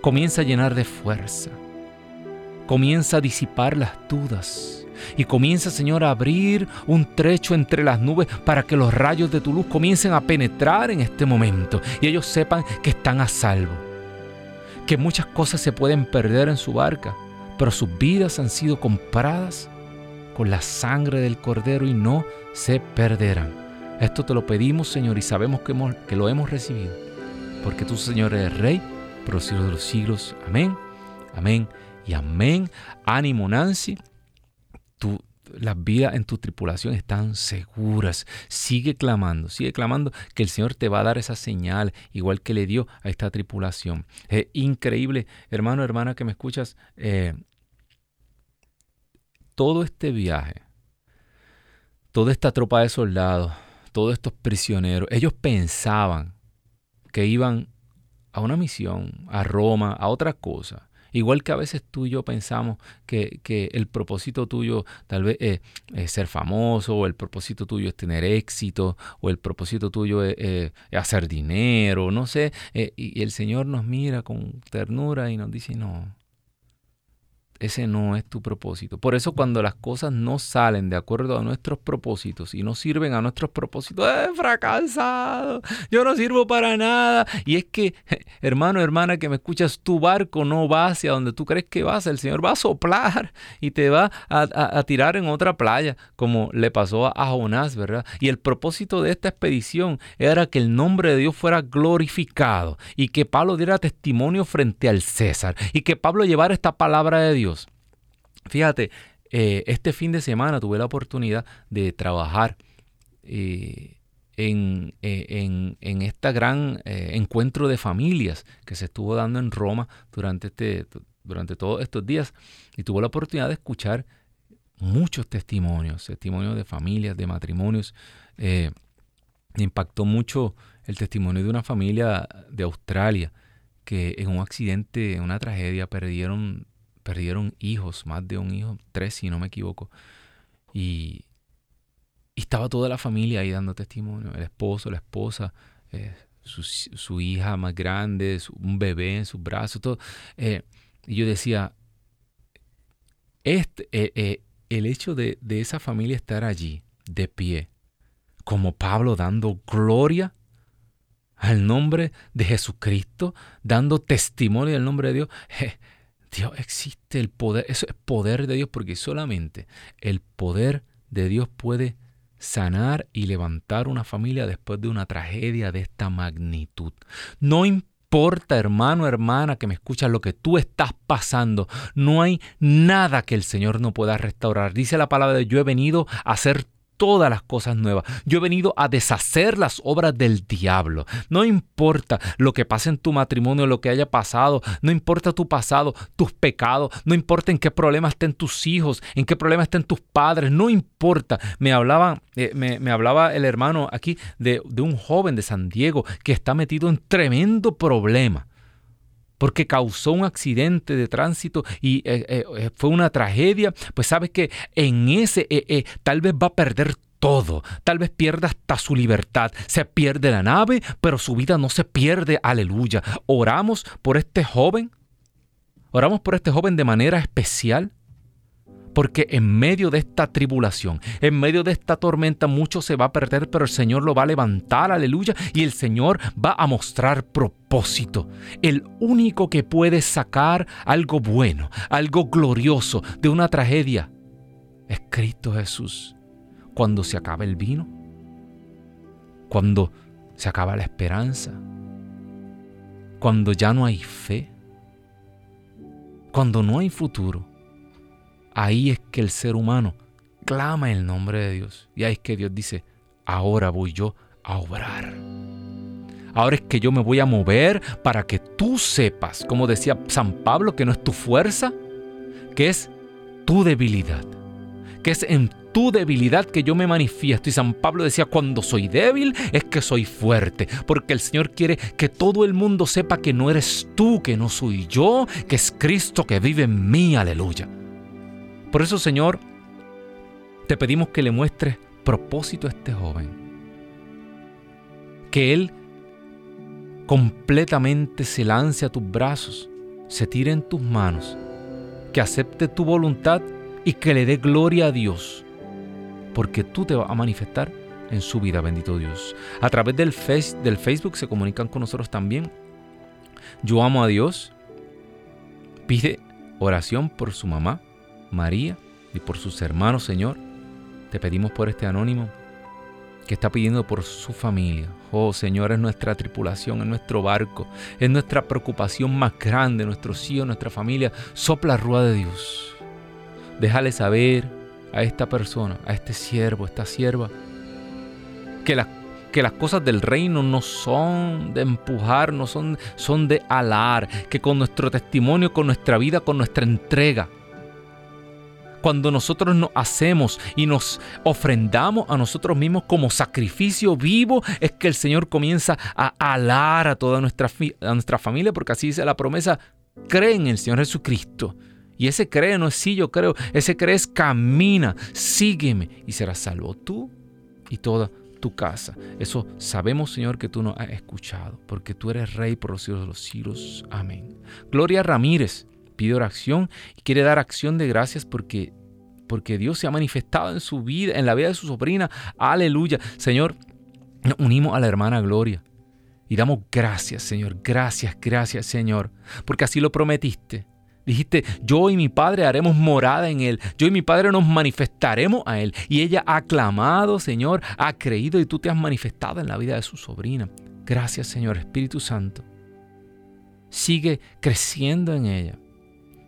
comienza a llenar de fuerza, comienza a disipar las dudas. Y comienza, Señor, a abrir un trecho entre las nubes para que los rayos de tu luz comiencen a penetrar en este momento y ellos sepan que están a salvo, que muchas cosas se pueden perder en su barca, pero sus vidas han sido compradas con la sangre del Cordero y no se perderán. Esto te lo pedimos, Señor, y sabemos que, que lo hemos recibido, porque tú, Señor, eres Rey por los siglos de los siglos. Amén, amén y amén. Ánimo, Nancy. Tu, las vidas en tu tripulación están seguras. Sigue clamando, sigue clamando que el Señor te va a dar esa señal, igual que le dio a esta tripulación. Es increíble, hermano, hermana que me escuchas. Eh, todo este viaje, toda esta tropa de soldados, todos estos prisioneros, ellos pensaban que iban a una misión, a Roma, a otra cosa. Igual que a veces tú y yo pensamos que, el propósito tuyo tal vez es, ser famoso, o el propósito tuyo es tener éxito, o el propósito tuyo es, hacer dinero, no sé. Eh, y el Señor nos mira con ternura y nos dice, no, ese no es tu propósito. Por eso cuando las cosas no salen de acuerdo a nuestros propósitos y no sirven a nuestros propósitos, ¡eh, fracasado! Yo no sirvo para nada. Y es que, hermano, hermana, que me escuchas, tu barco no va hacia donde tú crees que vas. El Señor va a soplar y te va a, tirar en otra playa, como le pasó a Jonás, ¿verdad? Y el propósito de esta expedición era que el nombre de Dios fuera glorificado y que Pablo diera testimonio frente al César y que Pablo llevara esta palabra de Dios Fíjate, eh, este fin de semana tuve la oportunidad de trabajar eh, eh, en, en, este gran encuentro de familias que se estuvo dando en Roma durante, este, durante todos estos días y tuve la oportunidad de escuchar muchos testimonios, testimonios de familias, de matrimonios. me impactó mucho el testimonio de una familia de Australia que en un accidente, en una tragedia, perdieron perdieron hijos, más de un hijo, tres si no me equivoco. Y, estaba toda la familia ahí dando testimonio, el esposo, la esposa, eh, su, hija más grande, un bebé en sus brazos, todo. Eh, y yo decía, este, eh, el hecho de, de esa familia estar allí, de pie, como Pablo dando gloria al nombre de Jesucristo, dando testimonio del nombre de Dios, Dios existe, el poder, eso es poder de Dios porque solamente el poder de Dios puede sanar y levantar una familia después de una tragedia de esta magnitud. No importa, hermano, hermana, que me escuchas lo que tú estás pasando. No hay nada que el Señor no pueda restaurar. Dice la palabra de yo he venido a hacer todas las cosas nuevas. Yo he venido a deshacer las obras del diablo. No importa lo que pase en tu matrimonio, lo que haya pasado, no importa tu pasado, tus pecados, no importa en qué problema estén tus hijos, en qué problema estén tus padres, no importa. Me hablaba, eh, me, hablaba el hermano aquí de, un joven de San Diego que está metido en tremendo problema porque causó un accidente de tránsito y eh, eh, fue una tragedia, pues sabes que en ese eh, tal vez va a perder todo. Tal vez pierda hasta su libertad. Se pierde la nave, pero su vida no se pierde. Aleluya. Oramos por este joven. Oramos por este joven de manera especial. Porque en medio de esta tribulación, en medio de esta tormenta, mucho se va a perder, pero el Señor lo va a levantar, aleluya, y el Señor va a mostrar propósito. El único que puede sacar algo bueno, algo glorioso de una tragedia, es Cristo Jesús. Cuando se acaba el vino, cuando se acaba la esperanza, cuando ya no hay fe, cuando no hay futuro ahí es que el ser humano clama el nombre de Dios. Y ahí es que Dios dice, ahora voy yo a obrar. Ahora es que yo me voy a mover para que tú sepas, como decía San Pablo, que no es tu fuerza, que es tu debilidad, que es en tu debilidad que yo me manifiesto. Y San Pablo decía, cuando soy débil es que soy fuerte, porque el Señor quiere que todo el mundo sepa que no eres tú, que no soy yo, que es Cristo que vive en mí, aleluya. Por eso, Señor, te pedimos que le muestres propósito a este joven. Que él completamente se lance a tus brazos se tire en tus manos, que acepte tu voluntad y que le dé gloria a Dios, porque tú te vas a manifestar en su vida, bendito Dios. A través del, face, del Facebook se comunican con nosotros también. Yo amo a Dios. Pide oración por su mamá, María, y por sus hermanos, Señor. Te pedimos por este anónimo que está pidiendo por su familia. Oh Señor, es nuestra tripulación, es nuestro barco, es nuestra preocupación más grande, nuestros hijos, nuestra familia. Sopla rúa de Dios. Déjale saber a esta persona, a este siervo, a esta sierva, que las, que las cosas del reino no son de empujar, no son, son de alar, que con nuestro testimonio, con nuestra vida, con nuestra entrega, cuando nosotros nos hacemos y nos ofrendamos a nosotros mismos como sacrificio vivo, es que el Señor comienza a alar a toda nuestra, familia, porque así dice la promesa, cree en el Señor Jesucristo. Y ese cree no es sí, yo creo, ese cree es camina, sígueme y serás salvo tú y toda tu casa. Eso sabemos, Señor, que tú nos has escuchado, porque tú eres rey por los siglos de los siglos. Amén. Gloria Ramírez pide oración y quiere dar acción de gracias porque, porque Dios se ha manifestado en su vida, en la vida de su sobrina. Aleluya. Señor, nos unimos a la hermana Gloria y damos gracias, Señor. Gracias, gracias, Señor, porque así lo prometiste. Dijiste, yo y mi Padre haremos morada en Él. Yo y mi Padre nos manifestaremos a Él. Y ella ha clamado, Señor, ha creído y tú te has manifestado en la vida de su sobrina. Gracias, Señor Espíritu Santo. Sigue creciendo en ella.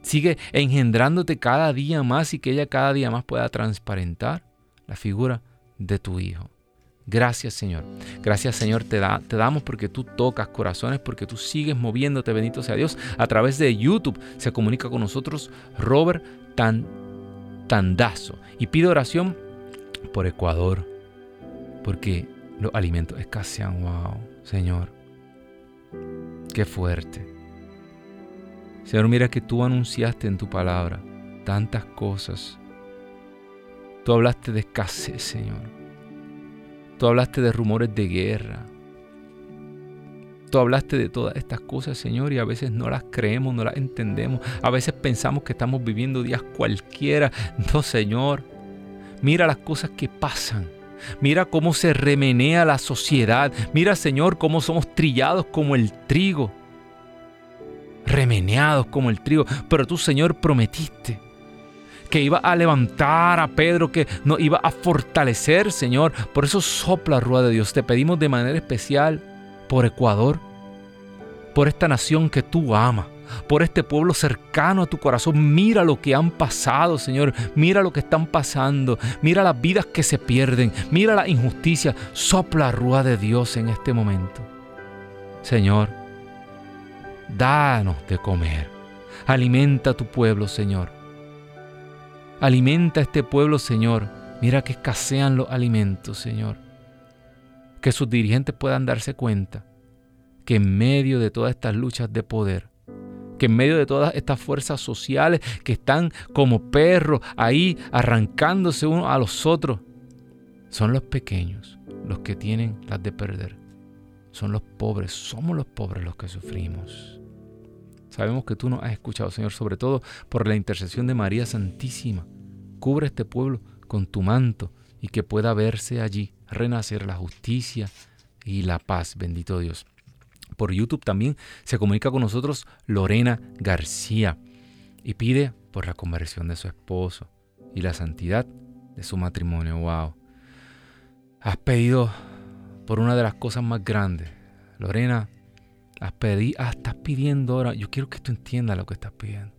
Sigue engendrándote cada día más y que ella cada día más pueda transparentar la figura de tu Hijo. Gracias Señor. Gracias Señor te, da, te damos porque tú tocas corazones, porque tú sigues moviéndote, bendito sea Dios. A través de YouTube se comunica con nosotros Robert Tan, Tandazo y pide oración por Ecuador, porque los alimentos escasean. Wow, Señor, qué fuerte. Señor, mira que tú anunciaste en tu palabra tantas cosas. Tú hablaste de escasez, Señor. Tú hablaste de rumores de guerra. Tú hablaste de todas estas cosas, Señor, y a veces no las creemos, no las entendemos. A veces pensamos que estamos viviendo días cualquiera. No, Señor. Mira las cosas que pasan. Mira cómo se remenea la sociedad. Mira, Señor, cómo somos trillados como el trigo remeneados como el trigo. Pero tú, Señor, prometiste que iba a levantar a Pedro, que nos iba a fortalecer, Señor. Por eso sopla, Rúa de Dios. Te pedimos de manera especial por Ecuador, por esta nación que tú amas por este pueblo cercano a tu corazón. Mira lo que han pasado, Señor. Mira lo que están pasando. Mira las vidas que se pierden. Mira la injusticia. Sopla rúa de Dios en este momento. Señor, danos de comer. Alimenta a tu pueblo, Señor. Alimenta a este pueblo, Señor. Mira que escasean los alimentos, Señor. Que sus dirigentes puedan darse cuenta que en medio de todas estas luchas de poder, que en medio de todas estas fuerzas sociales que están como perros ahí arrancándose unos a los otros, son los pequeños los que tienen las de perder. Son los pobres, somos los pobres los que sufrimos. Sabemos que tú nos has escuchado, Señor, sobre todo por la intercesión de María Santísima. Cubre este pueblo con tu manto y que pueda verse allí renacer la justicia y la paz, bendito Dios. Por YouTube también se comunica con nosotros Lorena García y pide por la conversión de su esposo y la santidad de su matrimonio. Wow. Has pedido por una de las cosas más grandes. Lorena, Ah, estás pidiendo ahora, yo quiero que tú entiendas lo que estás pidiendo.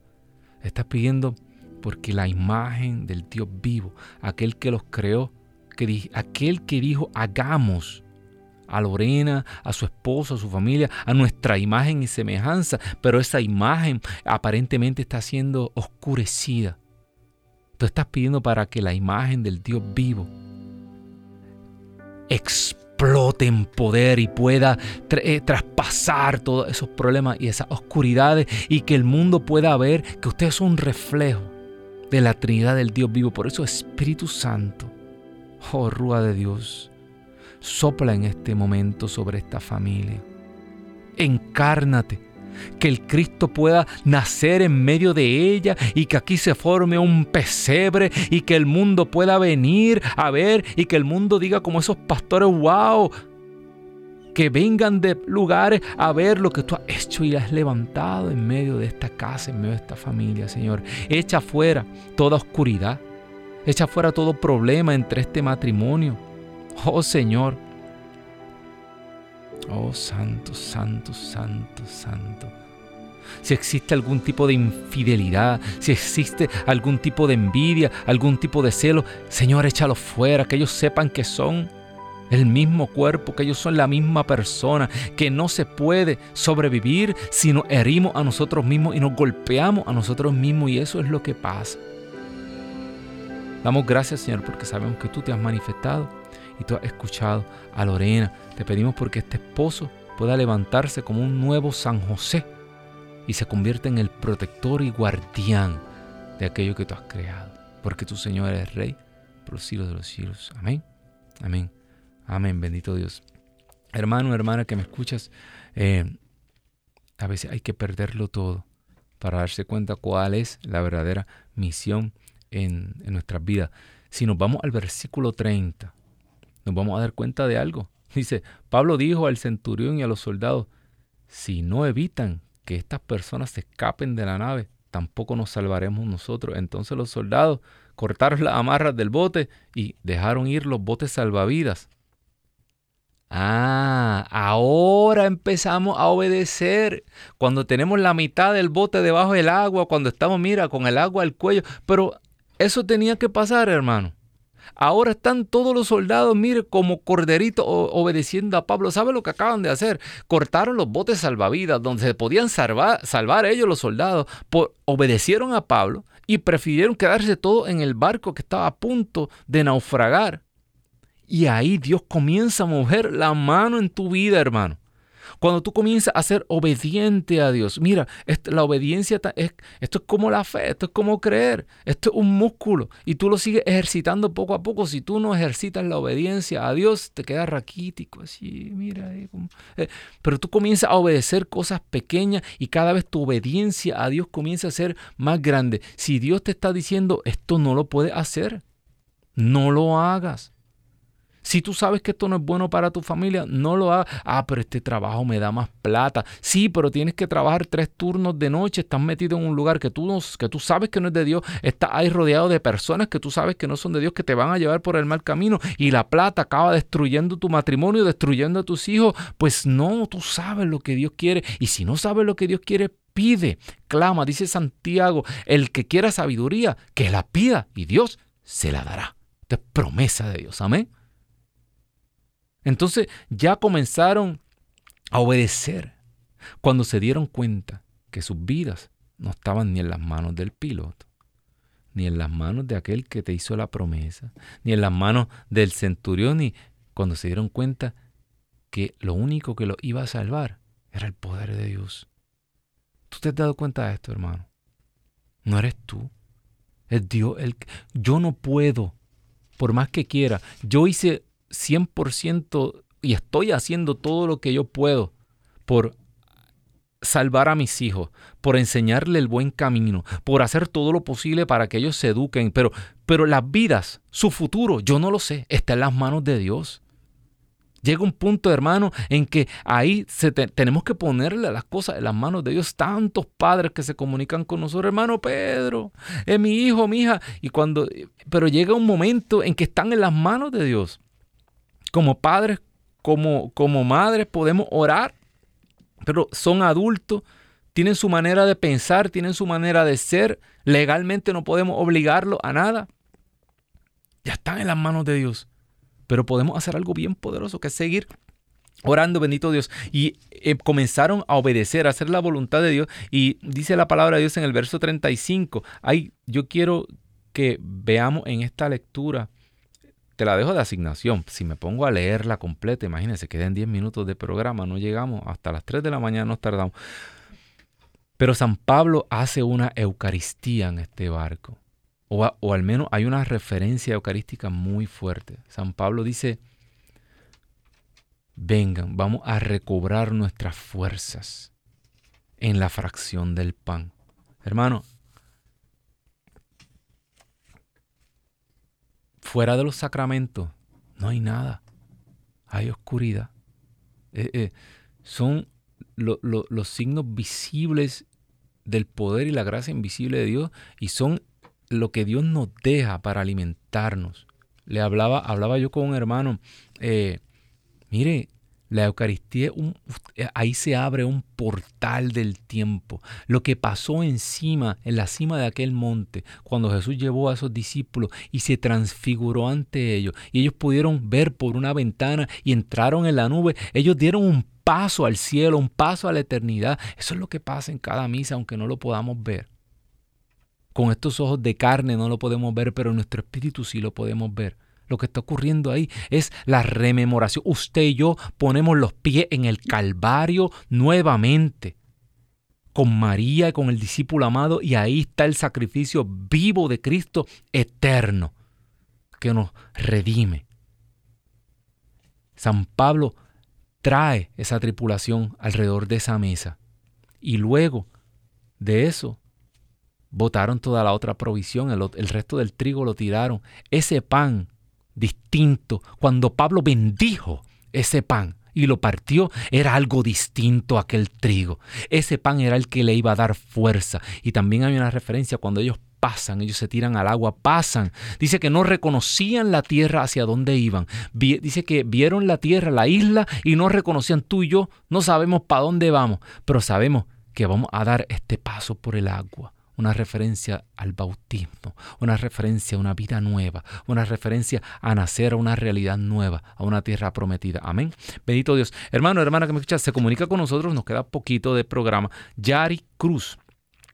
Estás pidiendo porque la imagen del Dios vivo, aquel que los creó, que, aquel que dijo hagamos a Lorena, a su esposo, a su familia, a nuestra imagen y semejanza, pero esa imagen aparentemente está siendo oscurecida. Tú estás pidiendo para que la imagen del Dios vivo explote en poder y pueda eh, traspasar todos esos problemas y esas oscuridades y que el mundo pueda ver que usted es un reflejo de la Trinidad del Dios vivo. Por eso Espíritu Santo, oh Rúa de Dios, sopla en este momento sobre esta familia. Encárnate, que el Cristo pueda nacer en medio de ella y que aquí se forme un pesebre y que el mundo pueda venir a ver y que el mundo diga como esos pastores, wow, que vengan de lugares a ver lo que tú has hecho y has levantado en medio de esta casa, en medio de esta familia, Señor. Echa fuera toda oscuridad, echa fuera todo problema entre este matrimonio. Oh Señor, Oh, santo, santo, santo, santo. Si existe algún tipo de infidelidad, si existe algún tipo de envidia, algún tipo de celo, Señor, échalo fuera, que ellos sepan que son el mismo cuerpo, que ellos son la misma persona, que no se puede sobrevivir si nos herimos a nosotros mismos y nos golpeamos a nosotros mismos y eso es lo que pasa. Damos gracias Señor porque sabemos que tú te has manifestado y tú has escuchado a Lorena. Te pedimos porque este esposo pueda levantarse como un nuevo San José y se convierta en el protector y guardián de aquello que tú has creado. Porque tu Señor eres Rey por los siglos de los siglos. Amén. Amén. Amén. Bendito Dios. Hermano, hermana que me escuchas, eh, a veces hay que perderlo todo para darse cuenta cuál es la verdadera misión en nuestras vidas. Si nos vamos al versículo 30, nos vamos a dar cuenta de algo. Dice, Pablo dijo al centurión y a los soldados, si no evitan que estas personas se escapen de la nave, tampoco nos salvaremos nosotros. Entonces los soldados cortaron las amarras del bote y dejaron ir los botes salvavidas. Ah, ahora empezamos a obedecer. Cuando tenemos la mitad del bote debajo del agua, cuando estamos, mira, con el agua al cuello. Pero eso tenía que pasar, hermano. Ahora están todos los soldados, mire, como corderitos obedeciendo a Pablo. ¿Sabe lo que acaban de hacer? Cortaron los botes salvavidas donde se podían salvar, salvar ellos los soldados. obedecieron a Pablo y prefirieron quedarse todos en el barco que estaba a punto de naufragar. Y ahí Dios comienza a mover la mano en tu vida, hermano. Cuando tú comienzas a ser obediente a Dios, mira, la obediencia es, esto es como la fe, esto es como creer, esto es un músculo y tú lo sigues ejercitando poco a poco. Si tú no ejercitas la obediencia a Dios, te quedas raquítico, así, mira. Eh, pero tú comienzas a obedecer cosas pequeñas y cada vez tu obediencia a Dios comienza a ser más grande. Si Dios te está diciendo, esto no lo puedes hacer, no lo hagas. Si tú sabes que esto no es bueno para tu familia, no lo hagas. Ah, pero este trabajo me da más plata. Sí, pero tienes que trabajar tres turnos de noche. Estás metido en un lugar que tú, que tú sabes que no es de Dios. Estás ahí rodeado de personas que tú sabes que no son de Dios, que te van a llevar por el mal camino. Y la plata acaba destruyendo tu matrimonio, destruyendo a tus hijos. Pues no, tú sabes lo que Dios quiere. Y si no sabes lo que Dios quiere, pide, clama, dice Santiago, el que quiera sabiduría, que la pida y Dios se la dará. Esta es promesa de Dios, amén. Entonces ya comenzaron a obedecer cuando se dieron cuenta que sus vidas no estaban ni en las manos del piloto, ni en las manos de aquel que te hizo la promesa, ni en las manos del centurión, ni cuando se dieron cuenta que lo único que lo iba a salvar era el poder de Dios. ¿Tú te has dado cuenta de esto, hermano? No eres tú. Es Dios el yo no puedo, por más que quiera. Yo hice 100% y estoy haciendo todo lo que yo puedo por salvar a mis hijos, por enseñarle el buen camino, por hacer todo lo posible para que ellos se eduquen, pero, pero las vidas, su futuro, yo no lo sé, está en las manos de Dios. Llega un punto, hermano, en que ahí se tenemos que ponerle las cosas en las manos de Dios. Tantos padres que se comunican con nosotros, hermano Pedro, es mi hijo, mi hija. Y cuando, pero llega un momento en que están en las manos de Dios como padres, como, como madres, podemos orar, pero son adultos, tienen su manera de pensar, tienen su manera de ser, legalmente no podemos obligarlos a nada. Ya están en las manos de Dios, pero podemos hacer algo bien poderoso, que es seguir orando, bendito Dios. Y eh, comenzaron a obedecer, a hacer la voluntad de Dios. Y dice la palabra de Dios en el verso 35. Ay, yo quiero que veamos en esta lectura te la dejo de asignación. Si me pongo a leerla completa, imagínense, quedan 10 minutos de programa, no llegamos, hasta las 3 de la mañana nos tardamos. Pero San Pablo hace una Eucaristía en este barco, o, o al menos hay una referencia eucarística muy fuerte. San Pablo dice, vengan, vamos a recobrar nuestras fuerzas. en la fracción del pan. Hermano, fuera de los sacramentos no hay nada. Hay oscuridad. Eh, eh, son los signos visibles del poder y la gracia invisible de Dios y son lo que Dios nos deja para alimentarnos. Le hablaba, hablaba yo con un hermano, eh, mire, la Eucaristía, ahí se abre un portal del tiempo. Lo que pasó encima, en la cima de aquel monte, cuando Jesús llevó a esos discípulos y se transfiguró ante ellos, y ellos pudieron ver por una ventana y entraron en la nube, ellos dieron un paso al cielo, un paso a la eternidad. Eso es lo que pasa en cada misa, aunque no lo podamos ver. Con estos ojos de carne no lo podemos ver, pero en nuestro espíritu sí lo podemos ver. Lo que está ocurriendo ahí es la rememoración. Usted y yo ponemos los pies en el Calvario nuevamente con María y con el discípulo amado y ahí está el sacrificio vivo de Cristo eterno que nos redime. San Pablo trae esa tripulación alrededor de esa mesa y luego de eso botaron toda la otra provisión, el, el resto del trigo lo tiraron. Ese pan distinto. Cuando Pablo bendijo ese pan y lo partió, era algo distinto a aquel trigo. Ese pan era el que le iba a dar fuerza. Y también hay una referencia cuando ellos pasan, ellos se tiran al agua, pasan. Dice que no reconocían la tierra hacia dónde iban. Dice que vieron la tierra, la isla, y no reconocían tú y yo, no sabemos para dónde vamos, pero sabemos que vamos a dar este paso por el agua una referencia al bautismo, una referencia a una vida nueva, una referencia a nacer a una realidad nueva, a una tierra prometida. Amén. Bendito Dios. Hermano, hermana que me escucha, se comunica con nosotros, nos queda poquito de programa. Yari Cruz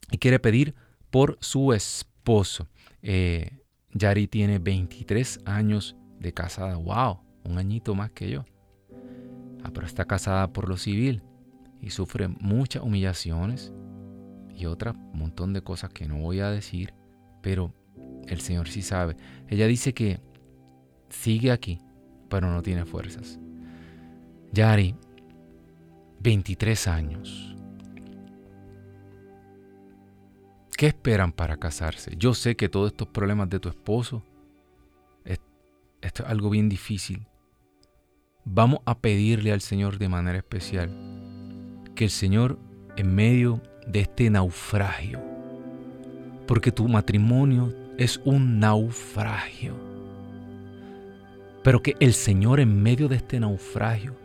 y quiere pedir por su esposo. Eh, Yari tiene 23 años de casada. ¡Wow! Un añito más que yo. Ah, pero está casada por lo civil y sufre muchas humillaciones, otra montón de cosas que no voy a decir, pero el Señor sí sabe. Ella dice que sigue aquí, pero no tiene fuerzas. Yari, 23 años. ¿Qué esperan para casarse? Yo sé que todos estos problemas de tu esposo, esto es algo bien difícil. Vamos a pedirle al Señor de manera especial que el Señor en medio de este naufragio. Porque tu matrimonio es un naufragio. Pero que el Señor en medio de este naufragio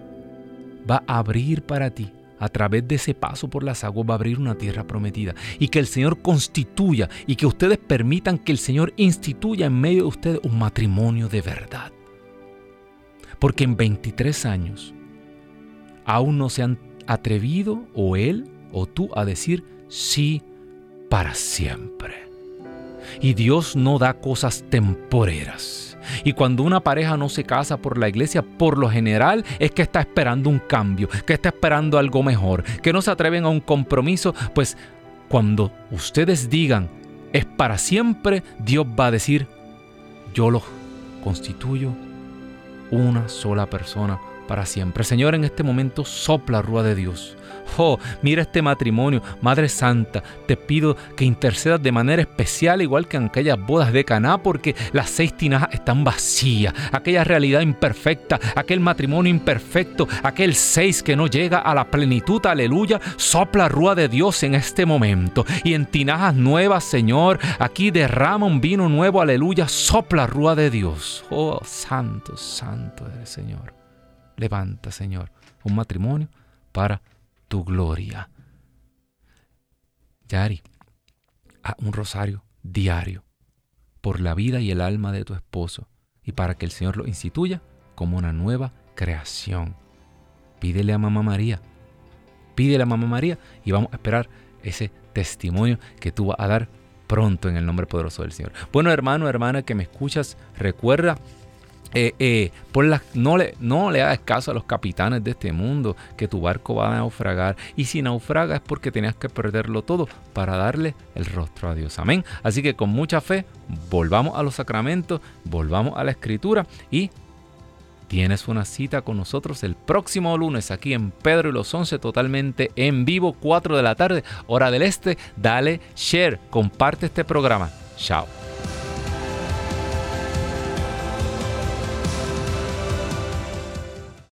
va a abrir para ti, a través de ese paso por las aguas, va a abrir una tierra prometida. Y que el Señor constituya y que ustedes permitan que el Señor instituya en medio de ustedes un matrimonio de verdad. Porque en 23 años aún no se han atrevido o él o tú a decir sí para siempre. Y Dios no da cosas temporeras. Y cuando una pareja no se casa por la iglesia, por lo general es que está esperando un cambio, que está esperando algo mejor, que no se atreven a un compromiso, pues cuando ustedes digan es para siempre, Dios va a decir, yo lo constituyo una sola persona para siempre. Señor, en este momento sopla rúa de Dios Oh, mira este matrimonio, Madre Santa, te pido que intercedas de manera especial, igual que en aquellas bodas de Caná, porque las seis tinajas están vacías, aquella realidad imperfecta, aquel matrimonio imperfecto, aquel seis que no llega a la plenitud, aleluya, sopla rúa de Dios en este momento. Y en tinajas nuevas, Señor, aquí derrama un vino nuevo, aleluya, sopla rúa de Dios. Oh, santo, santo eres Señor. Levanta, Señor, un matrimonio para tu gloria. Yari, a un rosario diario por la vida y el alma de tu esposo y para que el Señor lo instituya como una nueva creación. Pídele a Mamá María, pídele a Mamá María y vamos a esperar ese testimonio que tú vas a dar pronto en el nombre poderoso del Señor. Bueno, hermano, hermana que me escuchas, recuerda eh, eh, por no, le, no le hagas caso a los capitanes de este mundo que tu barco va a naufragar. Y si naufraga es porque tenías que perderlo todo para darle el rostro a Dios. Amén. Así que con mucha fe, volvamos a los sacramentos, volvamos a la escritura y tienes una cita con nosotros el próximo lunes aquí en Pedro y los 11 totalmente en vivo 4 de la tarde hora del este dale share comparte este programa chao